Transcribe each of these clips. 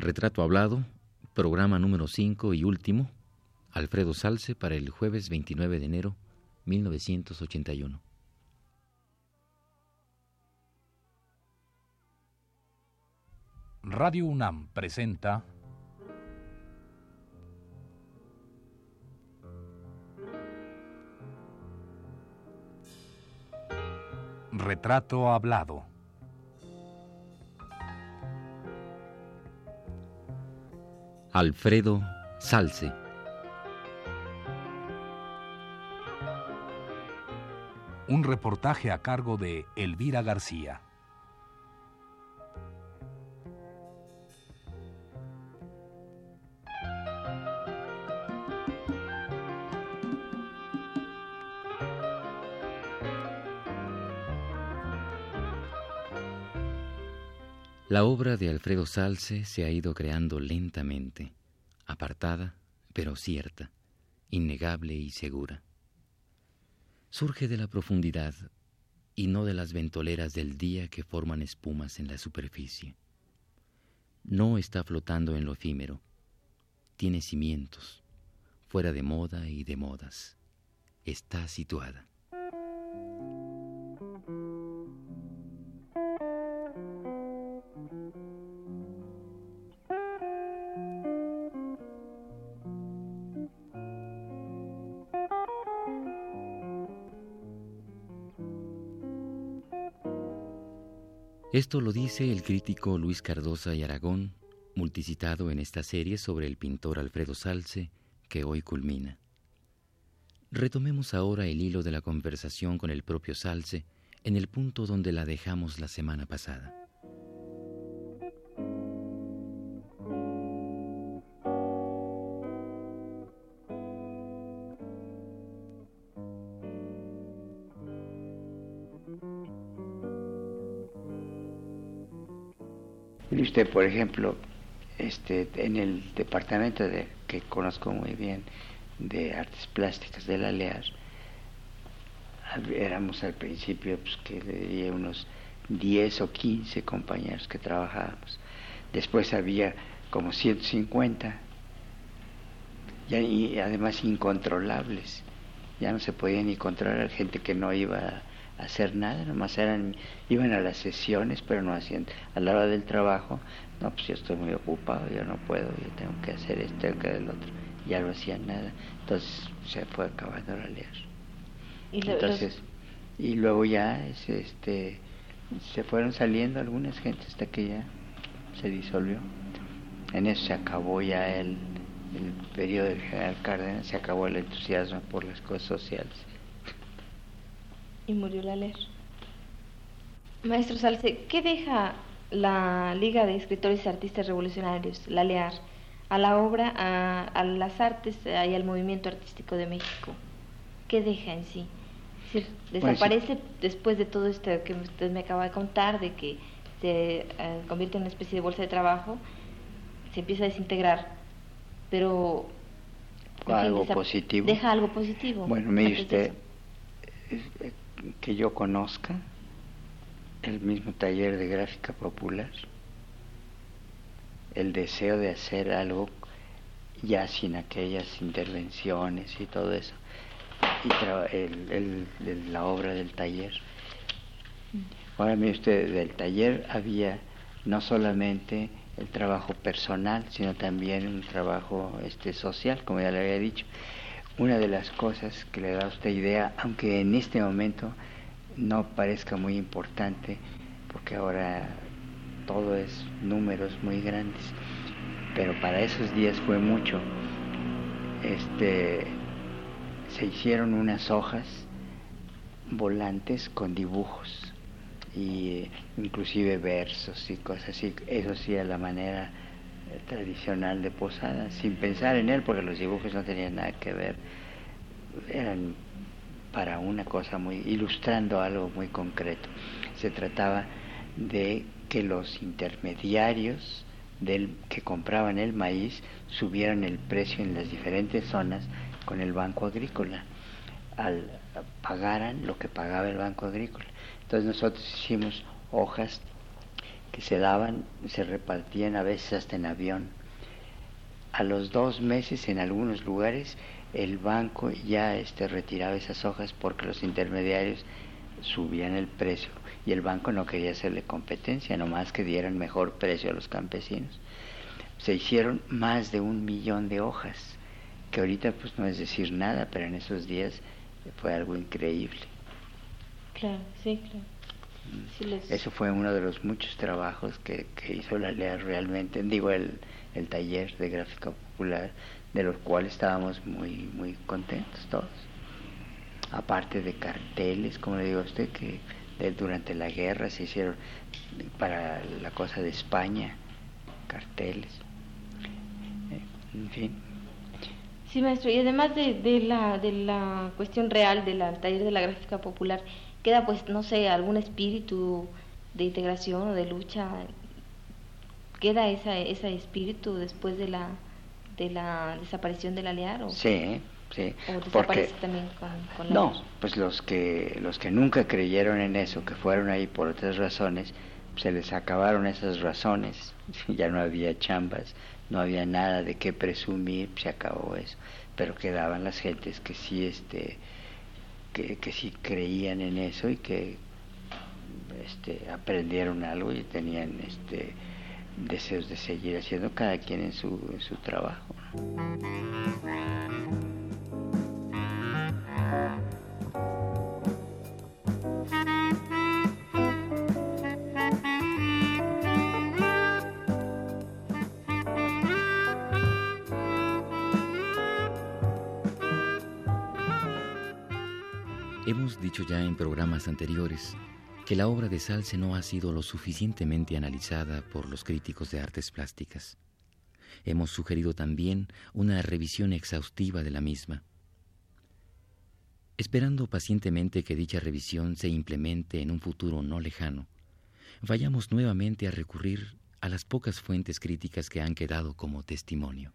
Retrato Hablado, programa número 5 y último, Alfredo Salce para el jueves 29 de enero 1981. Radio UNAM presenta Retrato Hablado. Alfredo Salce. Un reportaje a cargo de Elvira García. La obra de Alfredo Salce se ha ido creando lentamente, apartada, pero cierta, innegable y segura. Surge de la profundidad y no de las ventoleras del día que forman espumas en la superficie. No está flotando en lo efímero, tiene cimientos, fuera de moda y de modas. Está situada. Esto lo dice el crítico Luis Cardosa y Aragón, multicitado en esta serie sobre el pintor Alfredo Salce, que hoy culmina. Retomemos ahora el hilo de la conversación con el propio Salce en el punto donde la dejamos la semana pasada. Usted, por ejemplo, este, en el departamento de, que conozco muy bien de artes plásticas de la LEAR, éramos al principio pues, que diría unos 10 o 15 compañeros que trabajábamos. Después había como 150 y además incontrolables. Ya no se podía ni controlar gente que no iba hacer nada, nomás eran, iban a las sesiones, pero no hacían, a la hora del trabajo, no, pues yo estoy muy ocupado, yo no puedo, yo tengo que hacer esto, tengo que hacer el otro, ya no hacían nada, entonces se fue acabando la leer. ¿Y entonces, y luego ya este, se fueron saliendo algunas gentes hasta que ya se disolvió. En eso se acabó ya el, el periodo del general Cárdenas, se acabó el entusiasmo por las cosas sociales y murió la leer. Maestro Salce, ¿qué deja la Liga de Escritores y Artistas Revolucionarios, la LEAR, a la obra, a, las artes y al movimiento artístico de México? ¿Qué deja en sí? desaparece después de todo esto que usted me acaba de contar, de que se eh, convierte en una especie de bolsa de trabajo, se empieza a desintegrar, pero... Algo positivo. Deja algo positivo. Bueno, mire usted, que yo conozca el mismo taller de gráfica popular, el deseo de hacer algo ya sin aquellas intervenciones y todo eso, y el, la obra del taller. Ahora mire usted, del taller había no solamente el trabajo personal, sino también un trabajo este, social, como ya le había dicho una de las cosas que le da a usted idea, aunque en este momento no parezca muy importante, porque ahora todo es números muy grandes, pero para esos días fue mucho. Este, se hicieron unas hojas volantes con dibujos y inclusive versos y cosas así. Eso sí a la manera tradicional de Posada, sin pensar en él, porque los dibujos no tenían nada que ver, eran para una cosa muy, ilustrando algo muy concreto. Se trataba de que los intermediarios del, que compraban el maíz subieran el precio en las diferentes zonas con el Banco Agrícola, al pagaran lo que pagaba el Banco Agrícola. Entonces nosotros hicimos hojas que se daban, se repartían a veces hasta en avión. A los dos meses en algunos lugares el banco ya este, retiraba esas hojas porque los intermediarios subían el precio y el banco no quería hacerle competencia, nomás que dieran mejor precio a los campesinos. Se hicieron más de un millón de hojas, que ahorita pues no es decir nada, pero en esos días fue algo increíble. Claro, sí, claro. Eso fue uno de los muchos trabajos que, hizo la LEA realmente, digo, el, el taller de gráfica popular, de los cuales estábamos muy, muy contentos todos. Aparte de carteles, como le digo a usted, que durante la guerra se hicieron para la cosa de España, carteles, eh, en fin. Sí, maestro, y además de, de, la, de la cuestión real del taller de la gráfica popular, queda pues, no sé, algún espíritu de integración o de lucha, queda esa, ese espíritu después de la, de la desaparición del Alear? ¿o? Sí, sí. ¿O desaparece también con, No, pues los que, los que nunca creyeron en eso, que fueron ahí por otras razones, se les acabaron esas razones, ya no había chambas, no había nada de qué presumir, se acabó eso, pero quedaban las gentes que sí, este, que, que sí creían en eso y que este, aprendieron algo y tenían este, deseos de seguir haciendo cada quien en su, trabajo. Ya en programas anteriores que la obra de Salce no ha sido lo suficientemente analizada por los críticos de artes plásticas. Hemos sugerido también una revisión exhaustiva de la misma. Esperando pacientemente que dicha revisión se implemente en un futuro no lejano, vayamos nuevamente a recurrir a las pocas fuentes críticas que han quedado como testimonio.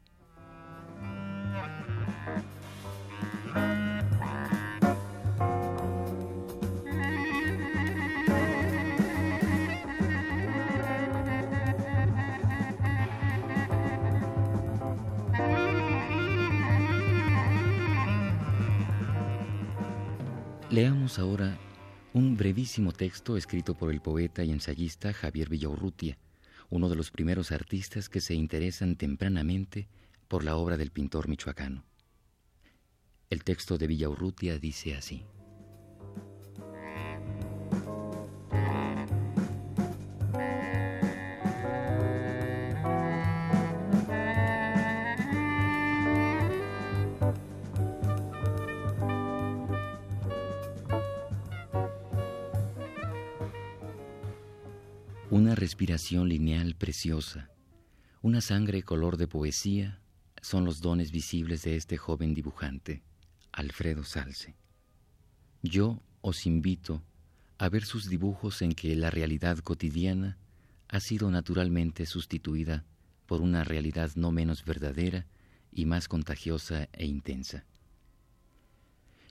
Leamos ahora un brevísimo texto escrito por el poeta y ensayista Javier Villaurrutia, uno de los primeros artistas que se interesan tempranamente por la obra del pintor michoacano. El texto de Villaurrutia dice así. Una respiración lineal preciosa, una sangre color de poesía son los dones visibles de este joven dibujante, Alfredo Salce. Yo os invito a ver sus dibujos en que la realidad cotidiana ha sido naturalmente sustituida por una realidad no menos verdadera y más contagiosa e intensa.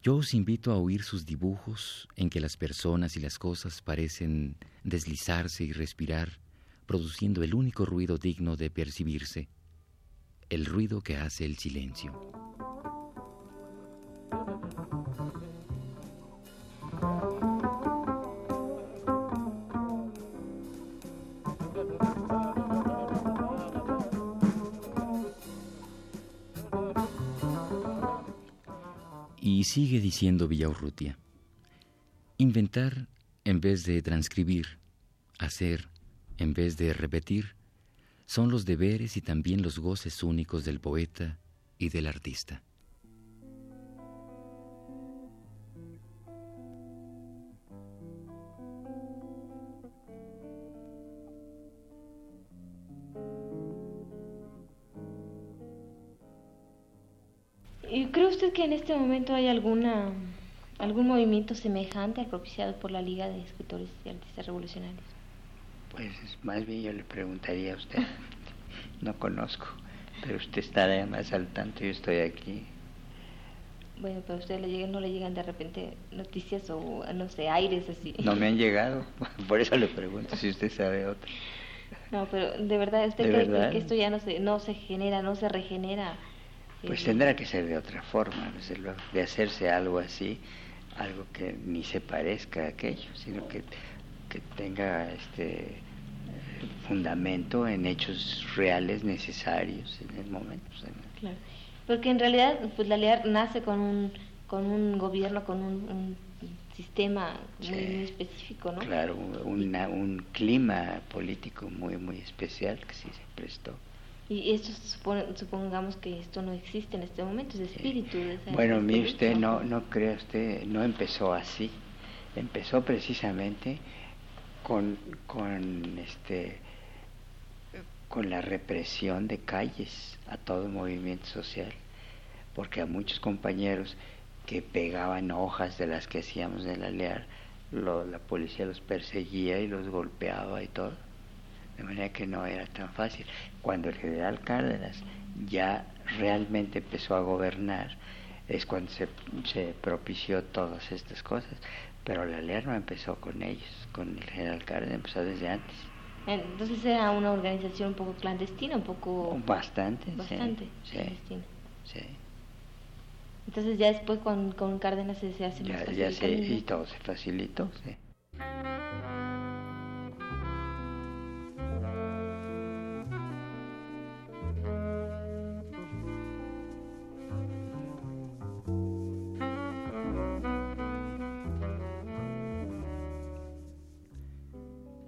Yo os invito a oír sus dibujos en que las personas y las cosas parecen deslizarse y respirar, produciendo el único ruido digno de percibirse, el ruido que hace el silencio. Y sigue diciendo Villaurrutia, inventar en vez de transcribir, hacer en vez de repetir, son los deberes y también los goces únicos del poeta y del artista. En este momento hay alguna algún movimiento semejante al propiciado por la Liga de Escritores y Artistas Revolucionarios? Pues más bien yo le preguntaría a usted. no conozco, pero usted está además al tanto, yo estoy aquí. Bueno, pero a usted le llegan, no le llegan de repente noticias o, no sé, aires así. No me han llegado, por eso le pregunto si usted sabe otra. No, pero de verdad, ¿usted cree que esto ya no se, no se genera, no se regenera? Pues tendrá que ser de otra forma, de hacerse algo así, algo que ni se parezca a aquello, sino que, que tenga este fundamento en hechos reales necesarios en el momento. Claro. Porque en realidad, pues la LEAR nace con un, con un gobierno, con un, sistema muy, específico, ¿no? Claro, un clima político muy, muy especial que sí se prestó. Y esto supongamos que esto no existe en este momento, es espíritu. De bueno, mire usted, no, no crea usted, no empezó así. Empezó precisamente con, con este con la represión de calles a todo el movimiento social, porque a muchos compañeros que pegaban hojas de las que hacíamos en la lear, la policía los perseguía y los golpeaba y todo, de manera que no era tan fácil. Cuando el general Cárdenas ya realmente empezó a gobernar, es cuando se, se propició todas estas cosas, pero la LEAR no empezó con ellos, con el general Cárdenas, empezó desde antes. Entonces era una organización un poco clandestina, un poco... Bastante, Bastante sí, clandestina. Sí. Entonces ya después con, con Cárdenas se, hace ya, más fácil. Ya se, y todo se facilitó, sí.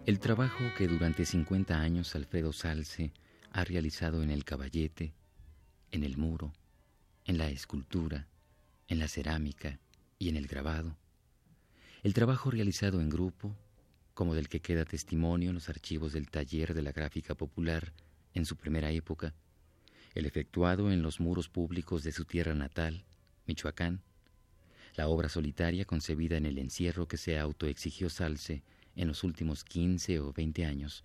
El trabajo que durante 50 años Alfredo Salce ha realizado en el caballete, en el muro, en la escultura, en la cerámica y en el grabado, el trabajo realizado en grupo, como del que queda testimonio en los archivos del taller de la gráfica popular en su primera época, el efectuado en los muros públicos de su tierra natal, Michoacán, la obra solitaria concebida en el encierro que se autoexigió Salce en los últimos 15 o 20 años.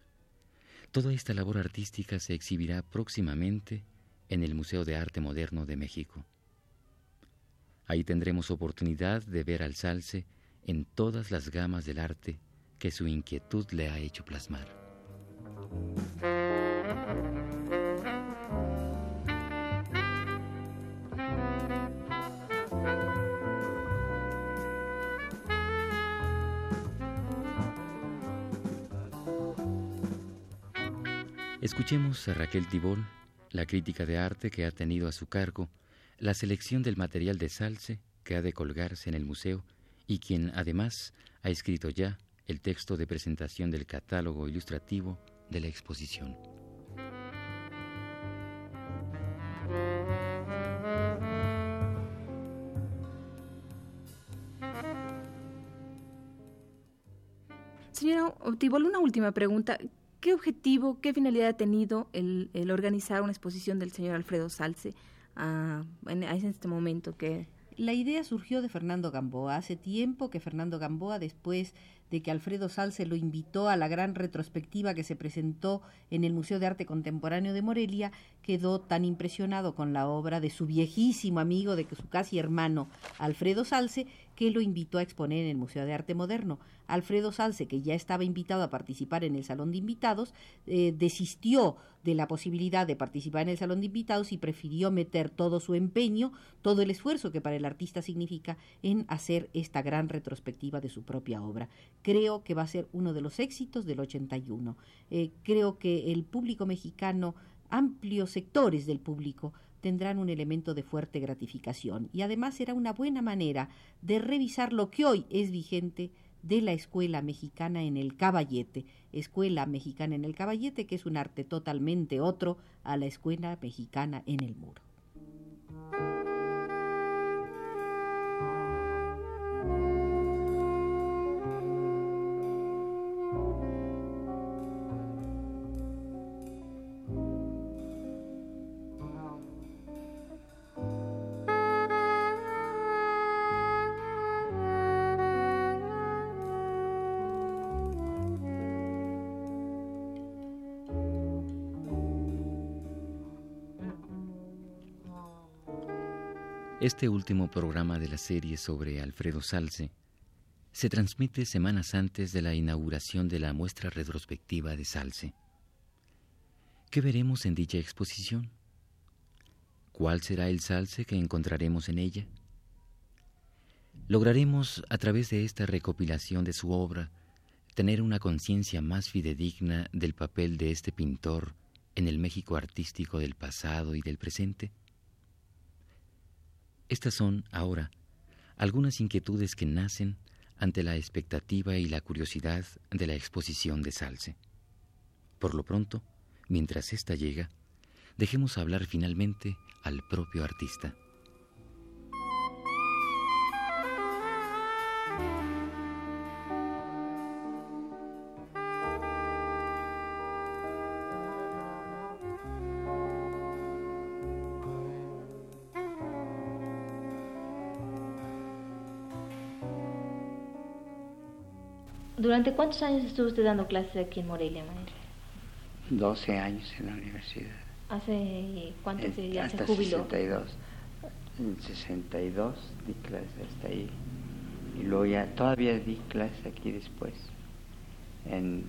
Toda esta labor artística se exhibirá próximamente en el Museo de Arte Moderno de México. Ahí tendremos oportunidad de ver al Salce en todas las gamas del arte que su inquietud le ha hecho plasmar. Escuchemos a Raquel Tibol, la crítica de arte que ha tenido a su cargo la selección del material de Salce que ha de colgarse en el museo y quien además ha escrito ya el texto de presentación del catálogo ilustrativo de la exposición. Señora Tibol, una última pregunta. ¿Qué objetivo, qué finalidad ha tenido el, organizar una exposición del señor Alfredo Salce a, en, este momento que la idea surgió de Fernando Gamboa. Hace tiempo que Fernando Gamboa, después de que Alfredo Salce lo invitó a la gran retrospectiva que se presentó en el Museo de Arte Contemporáneo de Morelia, quedó tan impresionado con la obra de su viejísimo amigo, de su casi hermano Alfredo Salce, que lo invitó a exponer en el Museo de Arte Moderno. Alfredo Salce, que ya estaba invitado a participar en el Salón de Invitados, eh, desistió de la posibilidad de participar en el Salón de Invitados y prefirió meter todo su empeño, todo el esfuerzo que para el artista significa en hacer esta gran retrospectiva de su propia obra creo que va a ser uno de los éxitos del 81. Eh, creo que el público mexicano, amplios sectores del público, tendrán un elemento de fuerte gratificación y además será una buena manera de revisar lo que hoy es vigente de la escuela mexicana en el caballete, escuela mexicana en el caballete que es un arte totalmente otro a la escuela mexicana en el muro. Este último programa de la serie sobre Alfredo Salce se transmite semanas antes de la inauguración de la muestra retrospectiva de Salce. ¿Qué veremos en dicha exposición? ¿Cuál será el Salce que encontraremos en ella? Lograremos, a través de esta recopilación de su obra, tener una conciencia más fidedigna del papel de este pintor en el México artístico del pasado y del presente? Estas son, ahora, algunas inquietudes que nacen ante la expectativa y la curiosidad de la exposición de Salce. Por lo pronto, mientras ésta llega, dejemos hablar finalmente al propio artista. ¿Durante cuántos años estuvo usted dando clases aquí en Morelia, maestro? 12 años en la universidad. ¿Hace cuánto En- se, ya hasta se jubiló? 62. En 62 di clases hasta ahí. Y luego ya, todavía di clases aquí después. En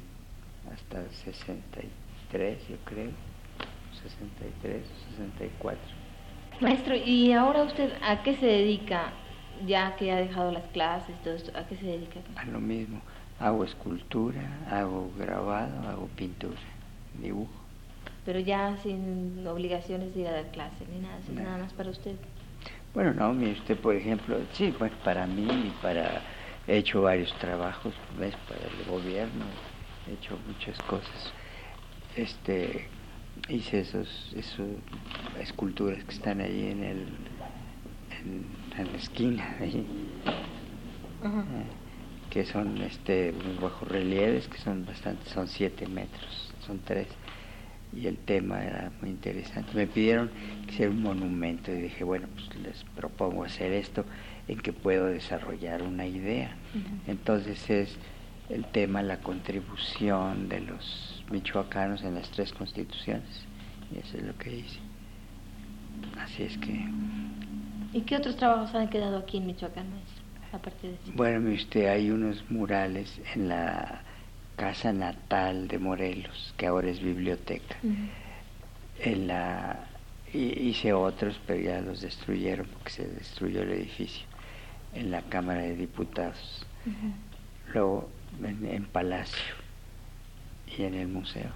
hasta 63, yo creo. 63 o 64. Maestro, ¿y ahora usted a qué se dedica? Ya que ha dejado las clases, todo esto, ¿a qué se dedica? A lo mismo. Hago escultura, hago grabado, hago pintura, dibujo. Pero ya sin obligaciones de ir a dar clases ni nada, eso es Nada. nada más para usted. Bueno, no, mire usted, por ejemplo, sí, pues para mí y para... He hecho varios trabajos, ¿ves? Para el gobierno, he hecho muchas cosas. Este, hice esos, esos esculturas que están ahí en el... En, en la esquina, ahí, eh, que son este, unos bajorrelieves que son bastante, son siete metros, son tres. Y el tema era muy interesante. Me pidieron que hiciera un monumento y dije, bueno, pues les propongo hacer esto en que puedo desarrollar una idea. Entonces es el tema, la contribución de los michoacanos en las tres constituciones. Y eso es lo que hice. Así es que, ¿Y qué otros trabajos han quedado aquí en Michoacán, maestro? Aparte de eso. bueno, usted, hay unos murales en la casa natal de Morelos, que ahora es biblioteca. En la hi- hice otros pero ya los destruyeron porque se destruyó el edificio en la cámara de diputados luego en, en palacio y en el museo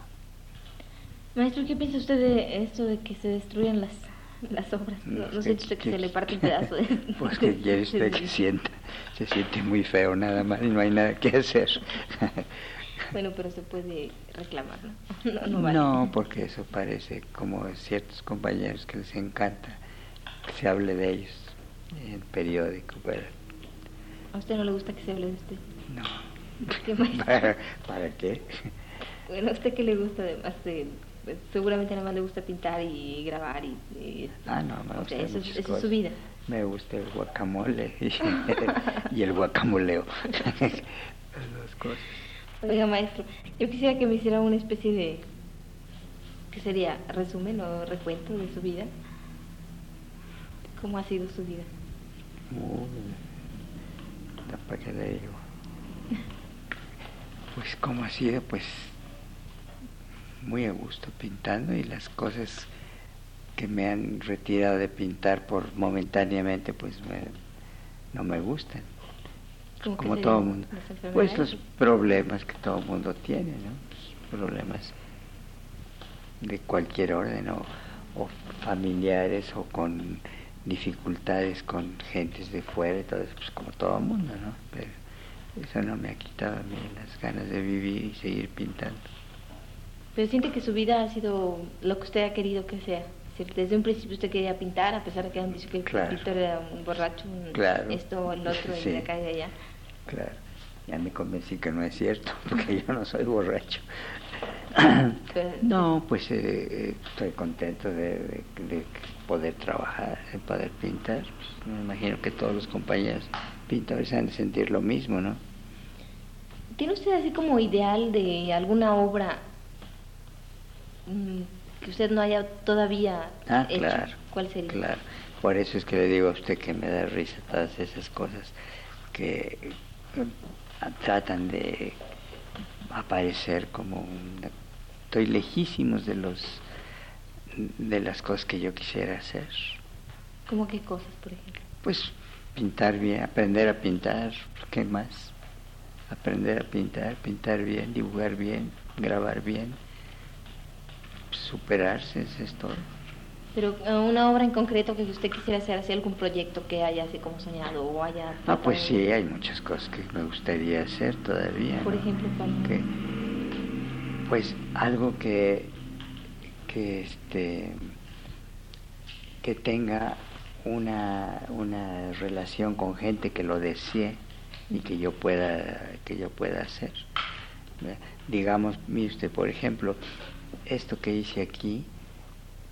Maestro, ¿qué piensa usted de esto de que se destruyan las, las obras? ¿No, No, no ¿qué- siente usted que qué- se le parte un pedazo de...? pues que quiere usted que sienta se siente muy feo nada más y no hay nada que hacer Bueno, pero se puede reclamar, ¿no? No, no vale. no porque eso parece como ciertos compañeros que les encanta que se hable de ellos en periódico pero ¿A usted no le gusta que se hable de usted? no ¿Qué maestro? ¿Para, ¿Para qué? Bueno, ¿a usted qué le gusta además de...? Seguramente nada más le gusta pintar y grabar y... y- Ah, no, me o gustan sea, eso, es- eso su vida. Me gusta el guacamole y, el guacamoleo. Las dos cosas. Oiga, maestro, yo quisiera que me hiciera una especie de... ¿Qué sería? ¿Resumen o recuento de su vida? ¿Cómo ha sido su vida? Uy, ¿para qué le digo? Pues como ha sido, pues muy a gusto pintando y las cosas que me han retirado de pintar por momentáneamente, pues me- no me gustan. ¿Cómo que como todo el mundo. Pues los problemas que todo el mundo tiene, ¿no? Pues, problemas de cualquier orden, o, o familiares, o con dificultades con gentes de fuera, y todo eso, pues como todo el mundo, ¿no? Pero eso no me ha quitado a mí las ganas de vivir y seguir pintando. Pero siente que su vida ha sido lo que usted ha querido que sea. Desde un principio usted quería pintar, a pesar de que han dicho que el Claro. pintor era un borracho, un Claro. esto, el otro, y Sí. de acá y de allá. Claro, ya me convencí que no es cierto, porque yo no soy borracho. No, pues eh, eh, estoy contento de, de- de poder trabajar, de poder pintar. Pues, me imagino que todos los compañeros pintores han de sentir lo mismo, ¿no? ¿Tiene usted así como ideal de alguna obra que usted no haya todavía ah, hecho? Claro, ¿Cuál sería? Claro, por eso es que le digo a usted que me da risa todas esas cosas que eh, tratan de aparecer como un... Estoy lejísimos de los de las cosas que yo quisiera hacer. ¿Cómo qué cosas, por ejemplo? Pues pintar bien, aprender a pintar, ¿qué más? Aprender a pintar, pintar bien, dibujar bien, grabar bien, superarse, eso es todo. Pero eh, una obra en concreto que usted quisiera hacer, hacer algún proyecto que haya así como soñado o haya... Ah, pues sí, hay muchas cosas que me gustaría hacer todavía. Por ejemplo, ¿cuál? Que, pues algo que, que este que tenga una, una relación con gente que lo desee y que yo pueda que yo pueda hacer digamos mire usted por ejemplo esto que hice aquí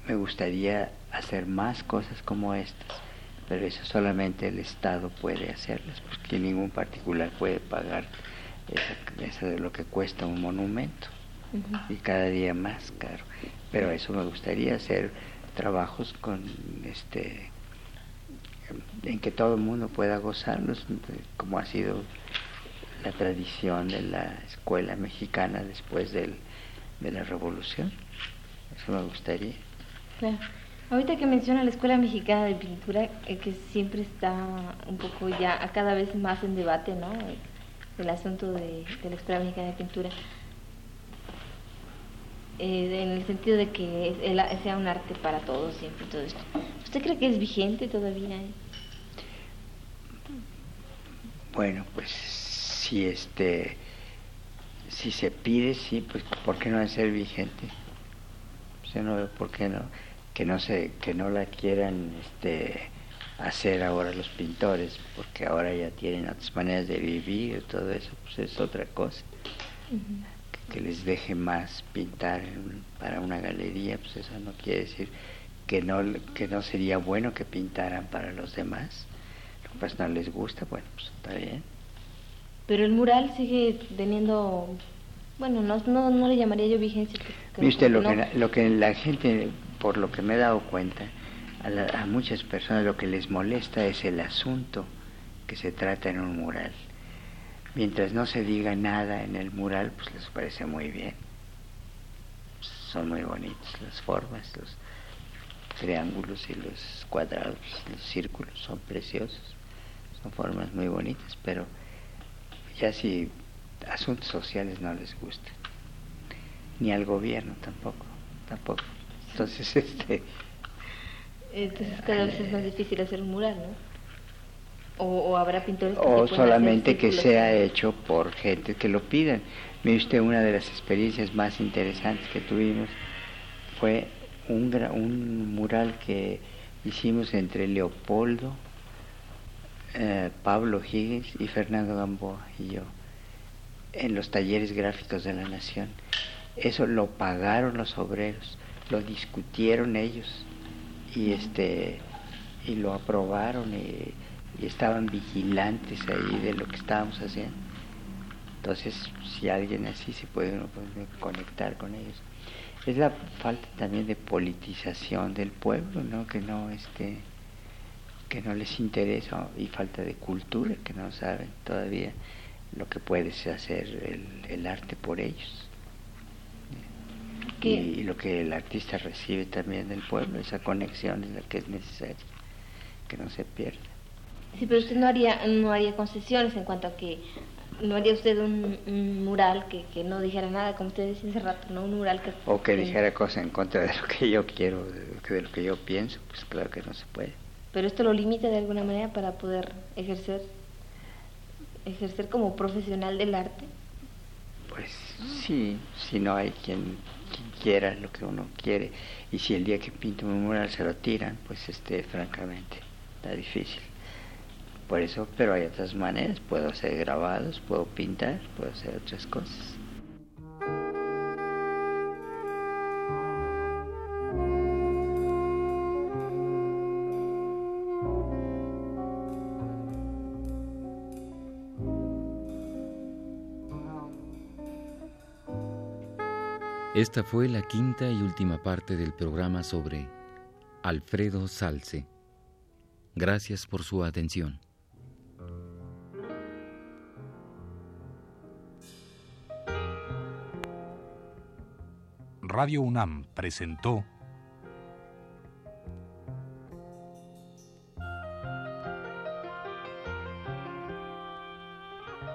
me gustaría hacer más cosas como estas pero eso solamente el Estado puede hacerlas porque ningún particular puede pagar eso de lo que cuesta un monumento y cada día más caro. Pero eso me gustaría hacer trabajos con este en que todo el mundo pueda gozarlos como ha sido la tradición de la escuela mexicana después del, de la revolución eso me gustaría claro. ahorita que menciona la escuela mexicana de pintura eh, que siempre está un poco ya cada vez más en debate no el asunto de, de la escuela mexicana de pintura eh, en el sentido de que sea un arte para todos siempre todo esto. ¿Usted cree que es vigente todavía? Bueno, pues si este si se pide sí, pues ¿por qué no es ser vigente? Yo no veo por qué no que no se que no la quieran este hacer ahora los pintores, porque ahora ya tienen otras maneras de vivir, todo eso, pues es otra cosa que les deje más pintar para una galería, pues eso no quiere decir que no, que no sería bueno que pintaran para los demás. Pues no les gusta, bueno, pues está bien. Pero el mural sigue teniendo, bueno, no, no, no le llamaría yo vigencia. Viste, lo, que, lo que la gente, por lo que me he dado cuenta, a, a muchas personas lo que les molesta es el asunto que se trata en un mural mientras no se diga nada en el mural, pues les parece muy bien. Son muy bonitos las formas, los triángulos y los cuadrados, los círculos son preciosos, son formas muy bonitas, pero ya si asuntos sociales no les gustan, ni al gobierno tampoco, tampoco. Entonces, este... Entonces cada vez es más difícil hacer un mural, ¿no? O, habrá pintores o solamente que sea hecho por gente que lo pidan. Mire usted, una de las experiencias más interesantes que tuvimos fue un, un mural que hicimos entre Leopoldo, eh, Pablo Higgins y Fernando Gamboa y yo en los talleres gráficos de la Nación. Eso lo pagaron los obreros, lo discutieron ellos y este y lo aprobaron y y estaban vigilantes ahí de lo que estábamos haciendo. Entonces, si alguien así se puede uno conectar con ellos. Es la falta también de politización del pueblo, ¿no? Que no este que no les interesa y falta de cultura, que no saben todavía lo que puede hacer el, el arte por ellos. Y, y, lo que el artista recibe también del pueblo, esa conexión es la que es necesaria, que no se pierda. Sí, pero usted no haría, no haría concesiones en cuanto a que no haría usted un, mural que, que, no dijera nada, como usted decía hace rato, ¿no? Un mural que... O que dijera cosas en contra de lo que yo quiero, de lo que yo pienso, pues claro que no se puede. Pero esto lo limita de alguna manera para poder ejercer, ejercer como profesional del arte. Pues sí, si no hay quien, quiera lo que uno quiere. Y si el día que pinto un mural se lo tiran, pues este, francamente, está difícil. Por eso, pero hay otras maneras, puedo hacer grabados, puedo pintar, puedo hacer otras cosas. Esta fue la quinta y última parte del programa sobre Alfredo Salce. Gracias por su atención. Radio UNAM presentó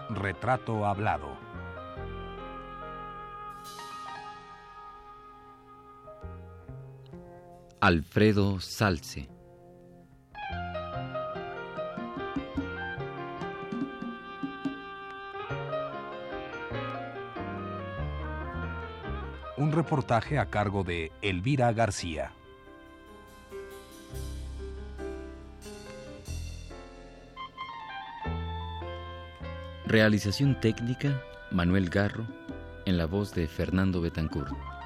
Retrato Hablado. Alfredo Salce. Un reportaje a cargo de Elvira García. Realización técnica, Manuel Garro, en la voz de Fernando Betancourt.